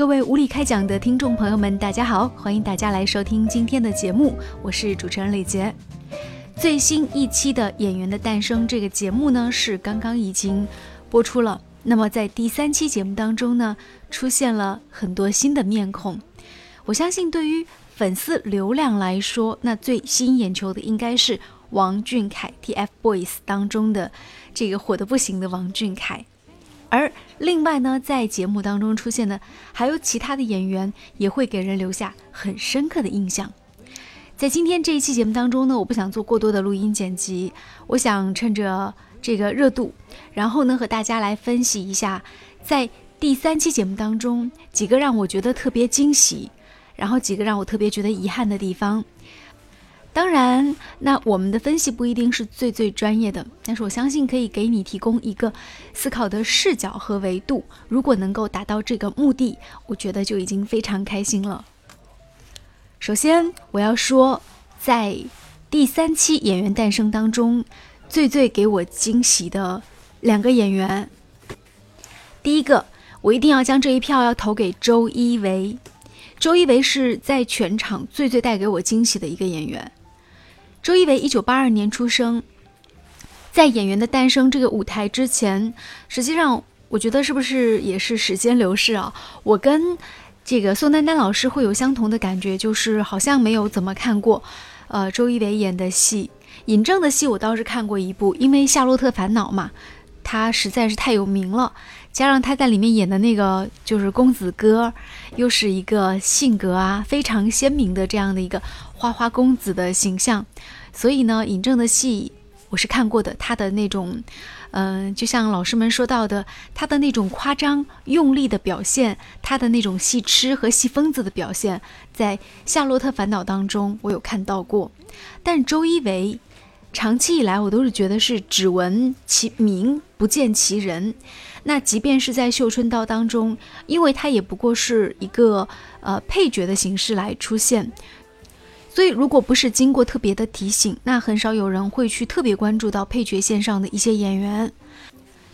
各位无理开讲的听众朋友们，大家好，欢迎大家来收听今天的节目，我是主持人李杰。最新一期的《演员的诞生》这个节目呢，是刚刚已经播出了。那么在第三期节目当中呢，出现了很多新的面孔。我相信对于粉丝流量来说，那最吸引眼球的应该是王俊凯 TFBOYS 当中的这个火的不行的王俊凯。而另外呢，在节目当中出现的还有其他的演员，也会给人留下很深刻的印象。在今天这一期节目当中呢，我不想做过多的录音剪辑，我想趁着这个热度，然后呢和大家来分析一下，在第三期节目当中几个让我觉得特别惊喜，然后几个让我特别觉得遗憾的地方。当然，那我们的分析不一定是最最专业的，但是我相信可以给你提供一个思考的视角和维度。如果能够达到这个目的，我觉得就已经非常开心了。首先，我要说，在第三期《演员诞生》当中，最最给我惊喜的两个演员，第一个，我一定要将这一票要投给周一围。周一围是在全场最最带给我惊喜的一个演员。周一围一九八二年出生，在《演员的诞生》这个舞台之前，实际上我觉得是不是也是时间流逝啊？我跟这个宋丹丹老师会有相同的感觉，就是好像没有怎么看过，呃，周一围演的戏。尹正的戏我倒是看过一部，因为《夏洛特烦恼》嘛，他实在是太有名了，加上他在里面演的那个就是公子哥，又是一个性格啊非常鲜明的这样的一个花花公子的形象，所以呢，尹正的戏我是看过的，他的那种，嗯，就像老师们说到的，他的那种夸张用力的表现，他的那种戏痴和戏疯子的表现，在《夏洛特烦恼》当中我有看到过，但周一围。长期以来，我都是觉得是只闻其名不见其人。那即便是在《绣春刀》当中，因为他也不过是一个呃配角的形式来出现，所以如果不是经过特别的提醒，那很少有人会去特别关注到配角线上的一些演员。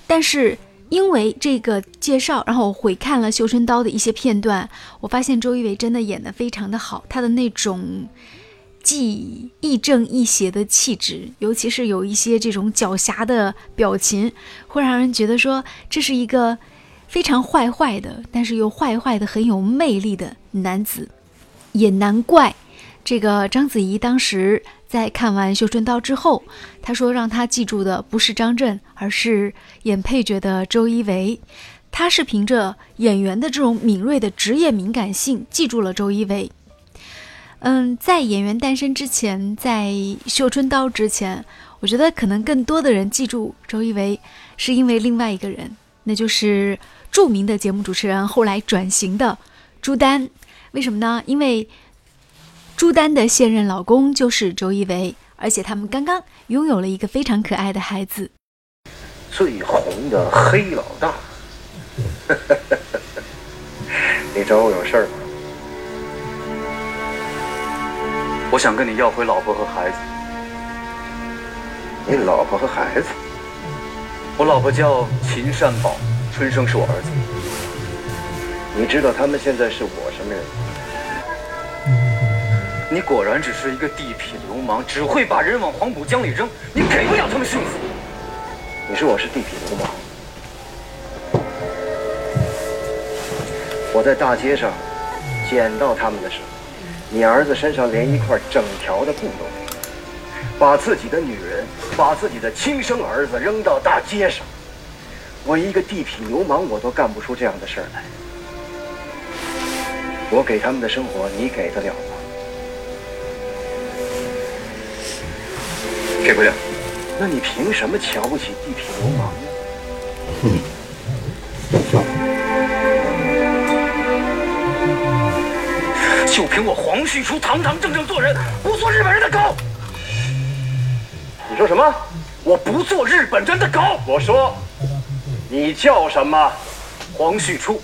但是因为这个介绍，然后我回看了《绣春刀》的一些片段，我发现周一围真的演得非常的好，他的那种。既亦正亦邪的气质，尤其是有一些这种狡黠的表情，会让人觉得说这是一个非常坏坏的，但是又坏坏的很有魅力的男子。也难怪，这个章子怡当时在看完《绣春刀》之后，她说让她记住的不是张震，而是演配角的周一围。她是凭着演员的这种敏锐的职业敏感性记住了周一围。嗯，在演员诞生之前，在绣春刀之前，我觉得可能更多的人记住周一围，是因为另外一个人，那就是著名的节目主持人，后来转型的朱丹。为什么呢？因为朱丹的现任老公就是周一围，而且他们刚刚拥有了一个非常可爱的孩子。最红的黑老大，你找我有事儿吗？我想跟你要回老婆和孩子。你老婆和孩子？我老婆叫秦善宝，春生是我儿子。你知道他们现在是我什么人吗？你果然只是一个地痞流氓，只会把人往黄浦江里扔。你给不了他们幸福。你说我是地痞流氓？我在大街上捡到他们的时候。你儿子身上连一块整条的布都没有，把自己的女人，把自己的亲生儿子扔到大街上，我一个地痞流氓，我都干不出这样的事儿来。我给他们的生活，你给得了吗？给不了。那你凭什么瞧不起地痞流氓就凭我黄旭初堂堂正正做人，不做日本人的狗。你说什么？我不做日本人的狗。我说，你叫什么？黄旭初。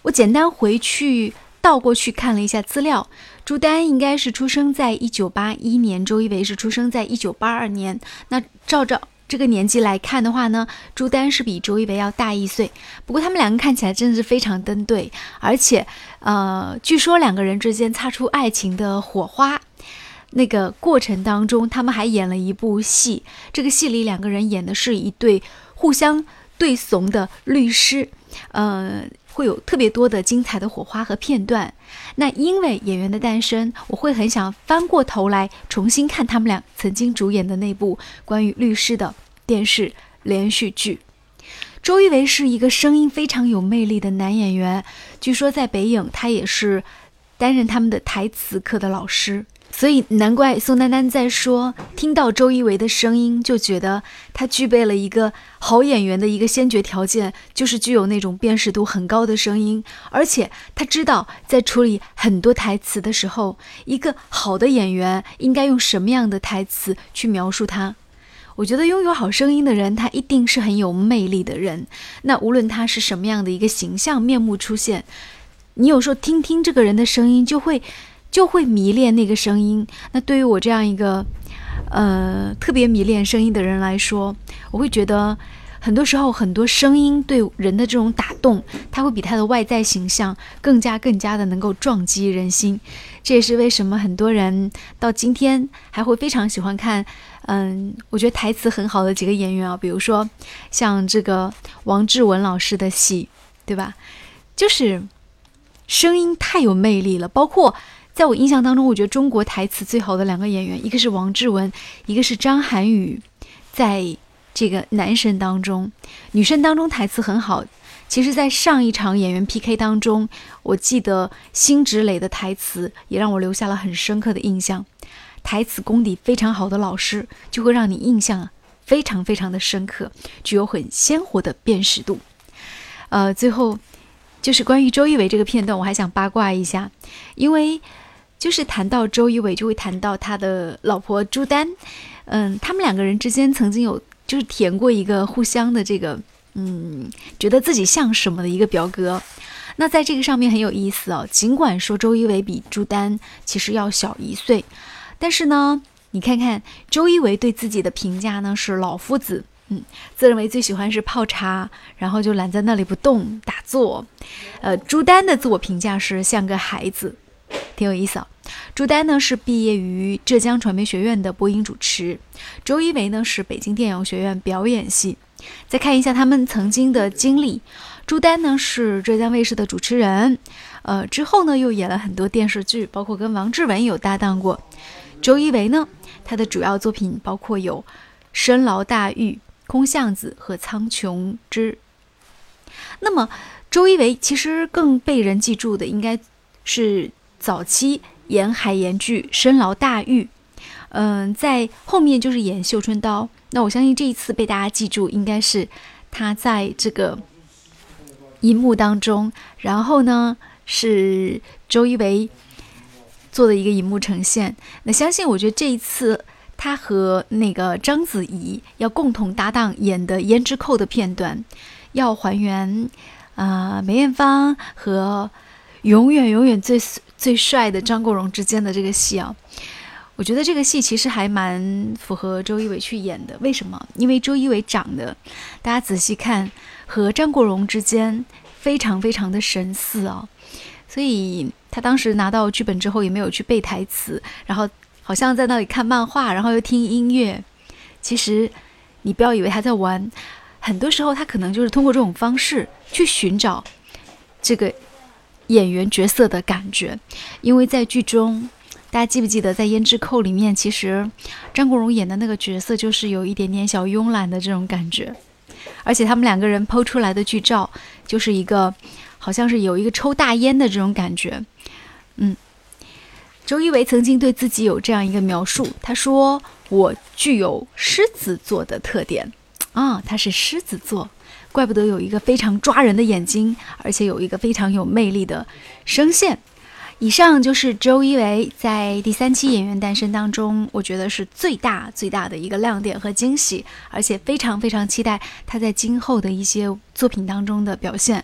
我简单回去倒过去看了一下资料，朱丹应该是出生在一九八一年，周一围是出生在一九八二年。那照着这个年纪来看的话呢，朱丹是比周一围要大一岁。不过他们两个看起来真的是非常登对，而且，呃，据说两个人之间擦出爱情的火花。那个过程当中，他们还演了一部戏，这个戏里两个人演的是一对互相对怂的律师，呃。会有特别多的精彩的火花和片段。那因为演员的诞生，我会很想翻过头来重新看他们俩曾经主演的那部关于律师的电视连续剧。周一围是一个声音非常有魅力的男演员，据说在北影他也是担任他们的台词课的老师。所以难怪宋丹丹在说，听到周一围的声音，就觉得他具备了一个好演员的一个先决条件，就是具有那种辨识度很高的声音，而且他知道在处理很多台词的时候，一个好的演员应该用什么样的台词去描述他。我觉得拥有好声音的人，他一定是很有魅力的人。那无论他是什么样的一个形象面目出现，你有时候听听这个人的声音，就会。就会迷恋那个声音。那对于我这样一个，呃，特别迷恋声音的人来说，我会觉得很多时候很多声音对人的这种打动，它会比它的外在形象更加更加的能够撞击人心。这也是为什么很多人到今天还会非常喜欢看，嗯，我觉得台词很好的几个演员啊，比如说像这个王志文老师的戏，对吧？就是声音太有魅力了，包括。在我印象当中，我觉得中国台词最好的两个演员，一个是王志文，一个是张涵予。在这个男神当中，女生当中台词很好。其实，在上一场演员 PK 当中，我记得辛芷蕾的台词也让我留下了很深刻的印象。台词功底非常好的老师，就会让你印象非常非常的深刻，具有很鲜活的辨识度。呃，最后就是关于周一围这个片段，我还想八卦一下，因为。就是谈到周一围，就会谈到他的老婆朱丹，嗯，他们两个人之间曾经有就是填过一个互相的这个，嗯，觉得自己像什么的一个表格。那在这个上面很有意思哦。尽管说周一围比朱丹其实要小一岁，但是呢，你看看周一围对自己的评价呢是老夫子，嗯，自认为最喜欢是泡茶，然后就懒在那里不动打坐。呃，朱丹的自我评价是像个孩子。挺有意思啊，朱丹呢是毕业于浙江传媒学院的播音主持，周一围呢是北京电影学院表演系。再看一下他们曾经的经历，朱丹呢是浙江卫视的主持人，呃之后呢又演了很多电视剧，包括跟王志文有搭档过。周一围呢，他的主要作品包括有《深牢大狱》《空巷子》和《苍穹之》。那么周一围其实更被人记住的应该是。早期演海盐剧《深牢大狱》，嗯，在后面就是演《绣春刀》。那我相信这一次被大家记住，应该是他在这个银幕当中，然后呢是周一围做的一个银幕呈现。那相信我觉得这一次他和那个章子怡要共同搭档演的《胭脂扣》的片段，要还原啊梅艳芳和永远永远最。最帅的张国荣之间的这个戏啊，我觉得这个戏其实还蛮符合周一围去演的。为什么？因为周一围长得，大家仔细看，和张国荣之间非常非常的神似啊。所以他当时拿到剧本之后，也没有去背台词，然后好像在那里看漫画，然后又听音乐。其实你不要以为他在玩，很多时候他可能就是通过这种方式去寻找这个。演员角色的感觉，因为在剧中，大家记不记得在《胭脂扣》里面，其实张国荣演的那个角色就是有一点点小慵懒的这种感觉，而且他们两个人剖出来的剧照，就是一个好像是有一个抽大烟的这种感觉。嗯，周一围曾经对自己有这样一个描述，他说：“我具有狮子座的特点啊，他是狮子座。”怪不得有一个非常抓人的眼睛，而且有一个非常有魅力的声线。以上就是周一围在第三期演员诞生当中，我觉得是最大最大的一个亮点和惊喜，而且非常非常期待他在今后的一些作品当中的表现。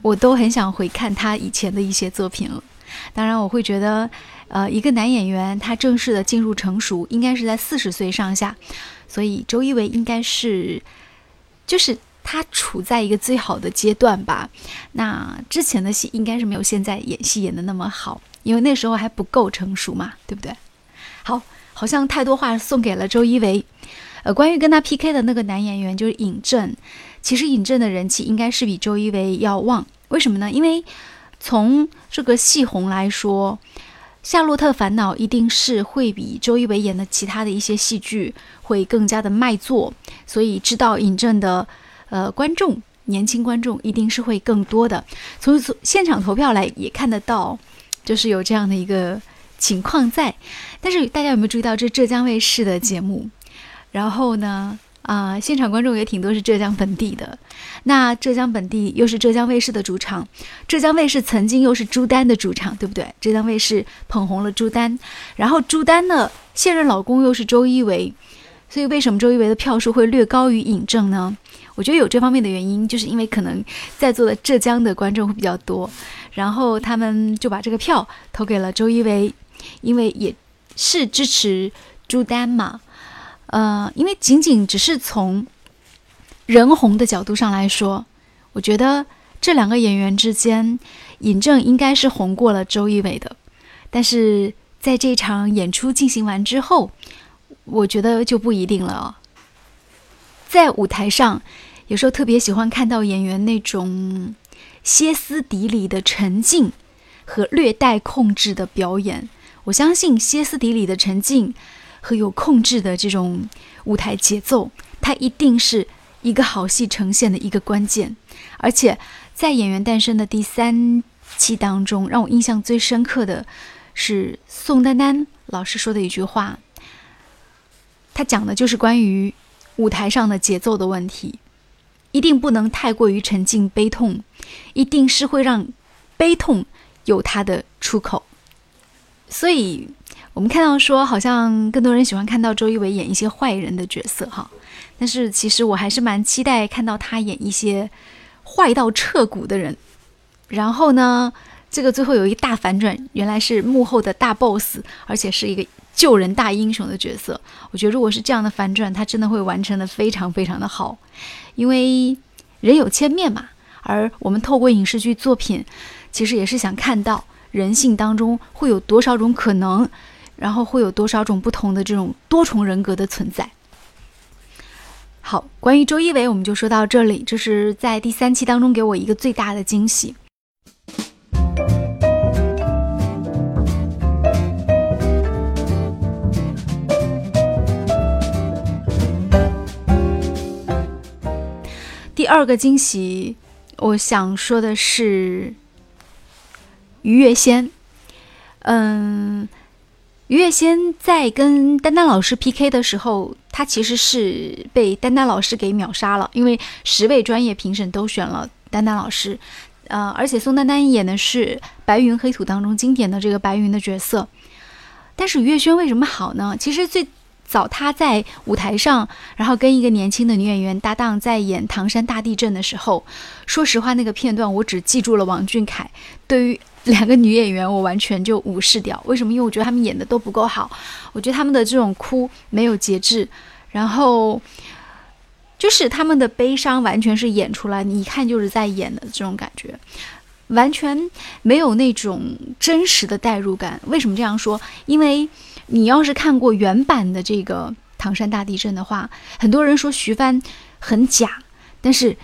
我都很想回看他以前的一些作品了。当然，我会觉得呃，一个男演员他正式的进入成熟，应该是在四十岁上下，所以周一围应该是，就是他处在一个最好的阶段吧。那之前的戏应该是没有现在演戏演的那么好，因为那时候还不够成熟嘛，对不对？好，好像太多话送给了周一围。呃，关于跟他 PK 的那个男演员就是尹正，其实尹正的人气应该是比周一围要旺，为什么呢？因为从这个戏红来说，《夏洛特烦恼》一定是会比周一围演的其他的一些戏剧会更加的卖座，所以知道尹正的呃观众，年轻观众一定是会更多的。从现场投票来也看得到，就是有这样的一个情况在。但是大家有没有注意到，这浙江卫视的节目？然后呢，啊，现场观众也挺多是浙江本地的。那浙江本地又是浙江卫视的主场，浙江卫视曾经又是朱丹的主场，对不对？浙江卫视捧红了朱丹，然后朱丹的现任老公又是周一围，所以为什么周一围的票数会略高于尹正呢？我觉得有这方面的原因，就是因为可能在座的浙江的观众会比较多，然后他们就把这个票投给了周一围，因为也是支持朱丹嘛。呃，因为仅仅只是从人红的角度上来说，我觉得这两个演员之间，尹正应该是红过了周一围的。但是在这场演出进行完之后，我觉得就不一定了。在舞台上，有时候特别喜欢看到演员那种歇斯底里的沉静和略带控制的表演。我相信歇斯底里的沉静。和有控制的这种舞台节奏，它一定是一个好戏呈现的一个关键。而且在《演员诞生》的第三期当中，让我印象最深刻的是宋丹丹老师说的一句话，他讲的就是关于舞台上的节奏的问题，一定不能太过于沉浸悲痛，一定是会让悲痛有它的出口。所以。我们看到说，好像更多人喜欢看到周一围演一些坏人的角色哈，但是其实我还是蛮期待看到他演一些坏到彻骨的人。然后呢，这个最后有一个大反转，原来是幕后的大 boss，而且是一个救人大英雄的角色。我觉得如果是这样的反转，他真的会完成的非常非常的好，因为人有千面嘛，而我们透过影视剧作品，其实也是想看到人性当中会有多少种可能。然后会有多少种不同的这种多重人格的存在？好，关于周一围，我们就说到这里。这是在第三期当中给我一个最大的惊喜。第二个惊喜，我想说的是于月仙。嗯。于月仙在跟丹丹老师 PK 的时候，他其实是被丹丹老师给秒杀了，因为十位专业评审都选了丹丹老师，呃，而且宋丹丹演的是《白云黑土》当中经典的这个白云的角色。但是于月轩为什么好呢？其实最早他在舞台上，然后跟一个年轻的女演员搭档在演《唐山大地震》的时候，说实话，那个片段我只记住了王俊凯。对于 两个女演员，我完全就无视掉。为什么？因为我觉得他们演的都不够好。我觉得他们的这种哭没有节制，然后就是他们的悲伤完全是演出来，你一看就是在演的这种感觉，完全没有那种真实的代入感。为什么这样说？因为你要是看过原版的这个《唐山大地震》的话，很多人说徐帆很假，但是。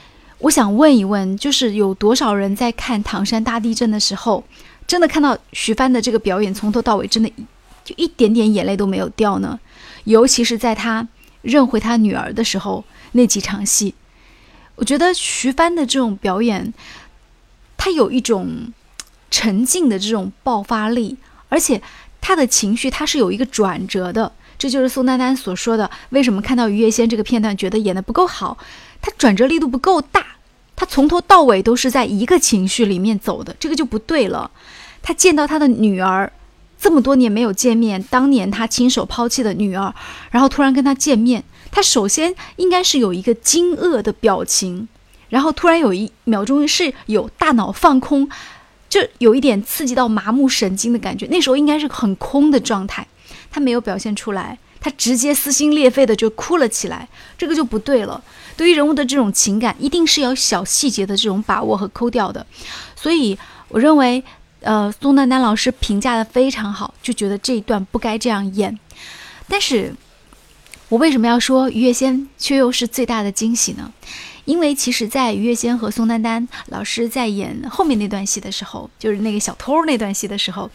我想问一问，就是有多少人在看唐山大地震的时候，真的看到徐帆的这个表演从头到尾，真的就一点点眼泪都没有掉呢？尤其是在他认回他女儿的时候那几场戏，我觉得徐帆的这种表演，他有一种沉静的这种爆发力，而且他的情绪他是有一个转折的。这就是宋丹丹所说的，为什么看到于月仙这个片段觉得演的不够好，他转折力度不够大。他从头到尾都是在一个情绪里面走的，这个就不对了。他见到他的女儿，这么多年没有见面，当年他亲手抛弃的女儿，然后突然跟他见面，他首先应该是有一个惊愕的表情，然后突然有一秒钟是有大脑放空，就有一点刺激到麻木神经的感觉。那时候应该是很空的状态，他没有表现出来，他直接撕心裂肺的就哭了起来，这个就不对了。对于人物的这种情感，一定是有小细节的这种把握和抠掉的。所以我认为，呃，宋丹丹老师评价的非常好，就觉得这一段不该这样演。但是，我为什么要说于月仙却又是最大的惊喜呢？因为其实，在于月仙和宋丹丹老师在演后面那段戏的时候，就是那个小偷那段戏的时候，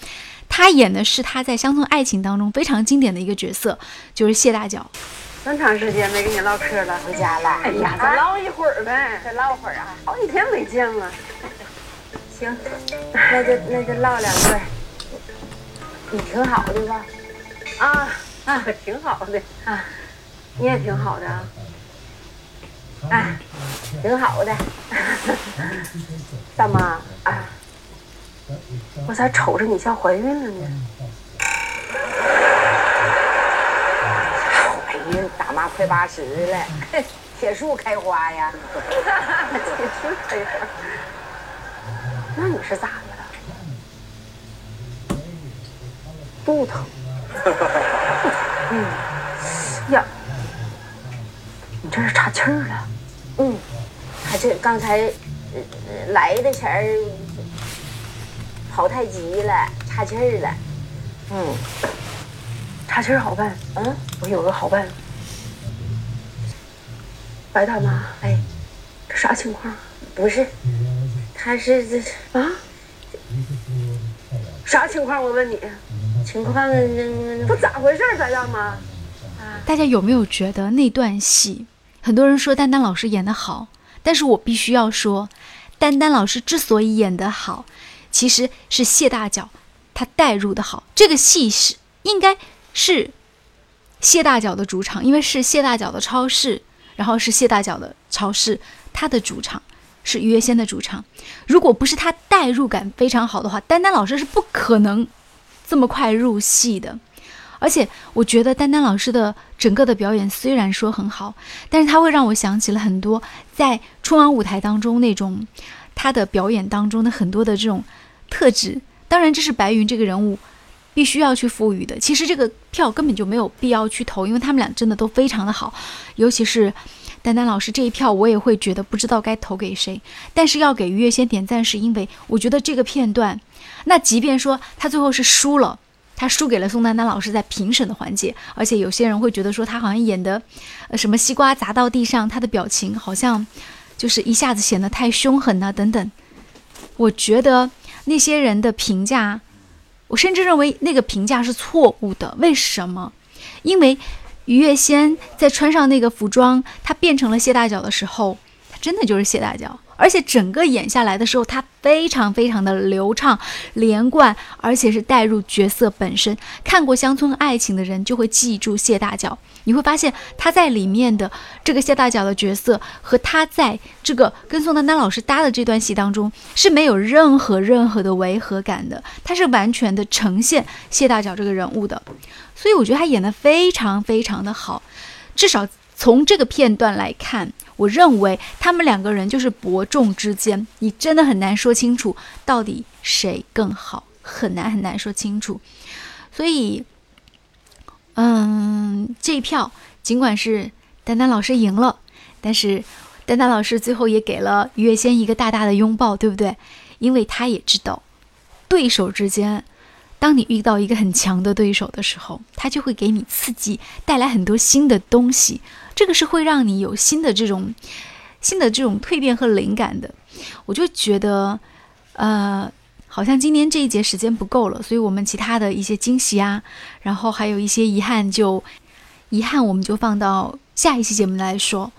他演的是他在《乡村爱情》当中非常经典的一个角色，就是谢大脚。那长时间没跟你唠嗑了，回家了。哎呀，再唠一会儿呗，再唠会儿啊，好几天没见了。行，那就那就唠两句。你挺好的吧？啊啊，挺好的啊，你也挺好的啊。哎，挺好的，大妈，啊，我咋瞅着你像怀孕了呢？怀孕，大妈快八十了，铁树开花呀！铁树开花，那你是咋的了？肚疼。嗯，呀，你这是岔气儿了。嗯，他这刚才来的前儿跑太急了，岔气儿了。嗯，岔气儿好办。嗯，我有个好办法。白大妈，哎，这啥情况？不是，他是这啊？啥情况？我问你。情况不咋回事，白大妈。大家有没有觉得那段戏？很多人说丹丹老师演的好，但是我必须要说，丹丹老师之所以演的好，其实是谢大脚他带入的好。这个戏是应该是谢大脚的主场，因为是谢大脚的超市，然后是谢大脚的超市，他的主场是于月仙的主场。如果不是他代入感非常好的话，丹丹老师是不可能这么快入戏的。而且我觉得丹丹老师的整个的表演虽然说很好，但是他会让我想起了很多在春晚舞台当中那种他的表演当中的很多的这种特质。当然，这是白云这个人物必须要去赋予的。其实这个票根本就没有必要去投，因为他们俩真的都非常的好。尤其是丹丹老师这一票，我也会觉得不知道该投给谁。但是要给于月仙点赞，是因为我觉得这个片段，那即便说他最后是输了。他输给了宋丹丹老师在评审的环节，而且有些人会觉得说他好像演的，呃，什么西瓜砸到地上，他的表情好像就是一下子显得太凶狠啊等等。我觉得那些人的评价，我甚至认为那个评价是错误的。为什么？因为于月仙在穿上那个服装，她变成了谢大脚的时候，她真的就是谢大脚。而且整个演下来的时候，他非常非常的流畅、连贯，而且是带入角色本身。看过《乡村爱情》的人就会记住谢大脚，你会发现他在里面的这个谢大脚的角色和他在这个跟宋丹丹老师搭的这段戏当中是没有任何任何的违和感的，他是完全的呈现谢大脚这个人物的。所以我觉得他演的非常非常的好，至少从这个片段来看。我认为他们两个人就是伯仲之间，你真的很难说清楚到底谁更好，很难很难说清楚。所以，嗯，这一票尽管是丹丹老师赢了，但是丹丹老师最后也给了于月仙一个大大的拥抱，对不对？因为他也知道，对手之间，当你遇到一个很强的对手的时候，他就会给你刺激，带来很多新的东西。这个是会让你有新的这种新的这种蜕变和灵感的，我就觉得，呃，好像今天这一节时间不够了，所以我们其他的一些惊喜啊，然后还有一些遗憾，就遗憾我们就放到下一期节目来说。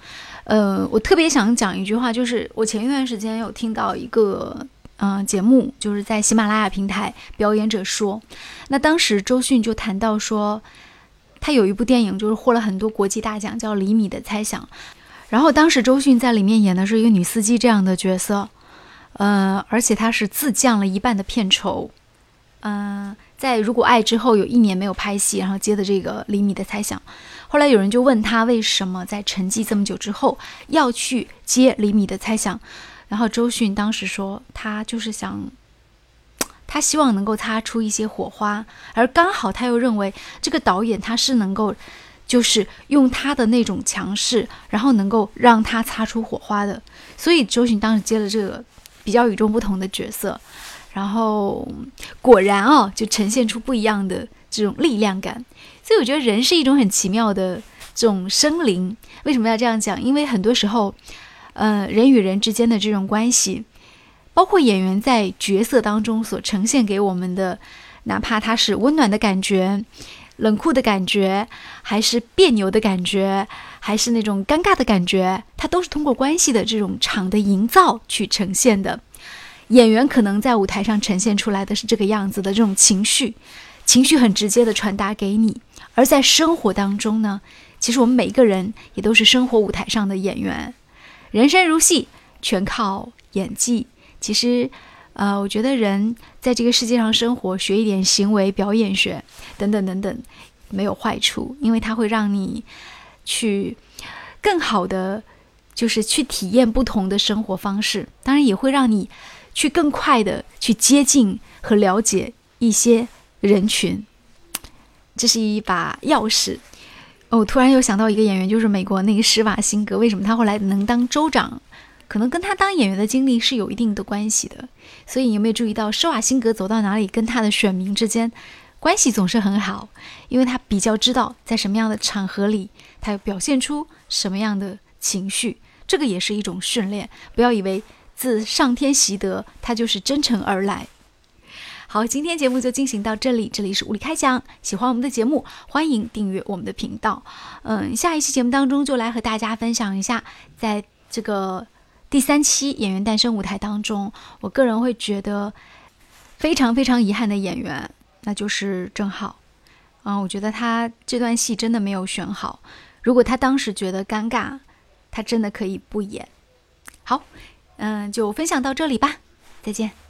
呃，我特别想讲一句话，就是我前一段时间有听到一个嗯节目，就是在喜马拉雅平台表演者说，那当时周迅就谈到说。他有一部电影，就是获了很多国际大奖，叫《厘米的猜想》。然后当时周迅在里面演的是一个女司机这样的角色，呃，而且她是自降了一半的片酬。嗯，在《如果爱》之后有一年没有拍戏，然后接的这个《厘米的猜想》。后来有人就问他为什么在沉寂这么久之后要去接《厘米的猜想》，然后周迅当时说他就是想他希望能够擦出一些火花，而刚好他又认为这个导演他是能够，就是用他的那种强势，然后能够让他擦出火花的。所以周迅当时接了这个比较与众不同的角色，然后果然哦，就呈现出不一样的这种力量感。所以我觉得人是一种很奇妙的这种生灵。为什么要这样讲？因为很多时候，呃，人与人之间的这种关系。包括演员在角色当中所呈现给我们的，哪怕他是温暖的感觉、冷酷的感觉，还是别扭的感觉，还是那种尴尬的感觉，它都是通过关系的这种场的营造去呈现的。演员可能在舞台上呈现出来的是这个样子的这种情绪，情绪很直接的传达给你。而在生活当中呢，其实我们每一个人也都是生活舞台上的演员，人生如戏，全靠演技。其实，呃，我觉得人在这个世界上生活，学一点行为表演学等等等等，没有坏处，因为它会让你去更好的，就是去体验不同的生活方式。当然，也会让你去更快的去接近和了解一些人群。这是一把钥匙。哦，突然又想到一个演员，就是美国那个施瓦辛格，为什么他后来能当州长？可能跟他当演员的经历是有一定的关系的，所以你有没有注意到施瓦辛格走到哪里，跟他的选民之间关系总是很好，因为他比较知道在什么样的场合里，他要表现出什么样的情绪，这个也是一种训练。不要以为自上天习得，他就是真诚而来。好，今天节目就进行到这里，这里是物理开讲。喜欢我们的节目，欢迎订阅我们的频道。嗯，下一期节目当中就来和大家分享一下，在这个。第三期演员诞生舞台当中，我个人会觉得非常非常遗憾的演员，那就是郑浩。嗯，我觉得他这段戏真的没有选好。如果他当时觉得尴尬，他真的可以不演。好，嗯，就分享到这里吧，再见。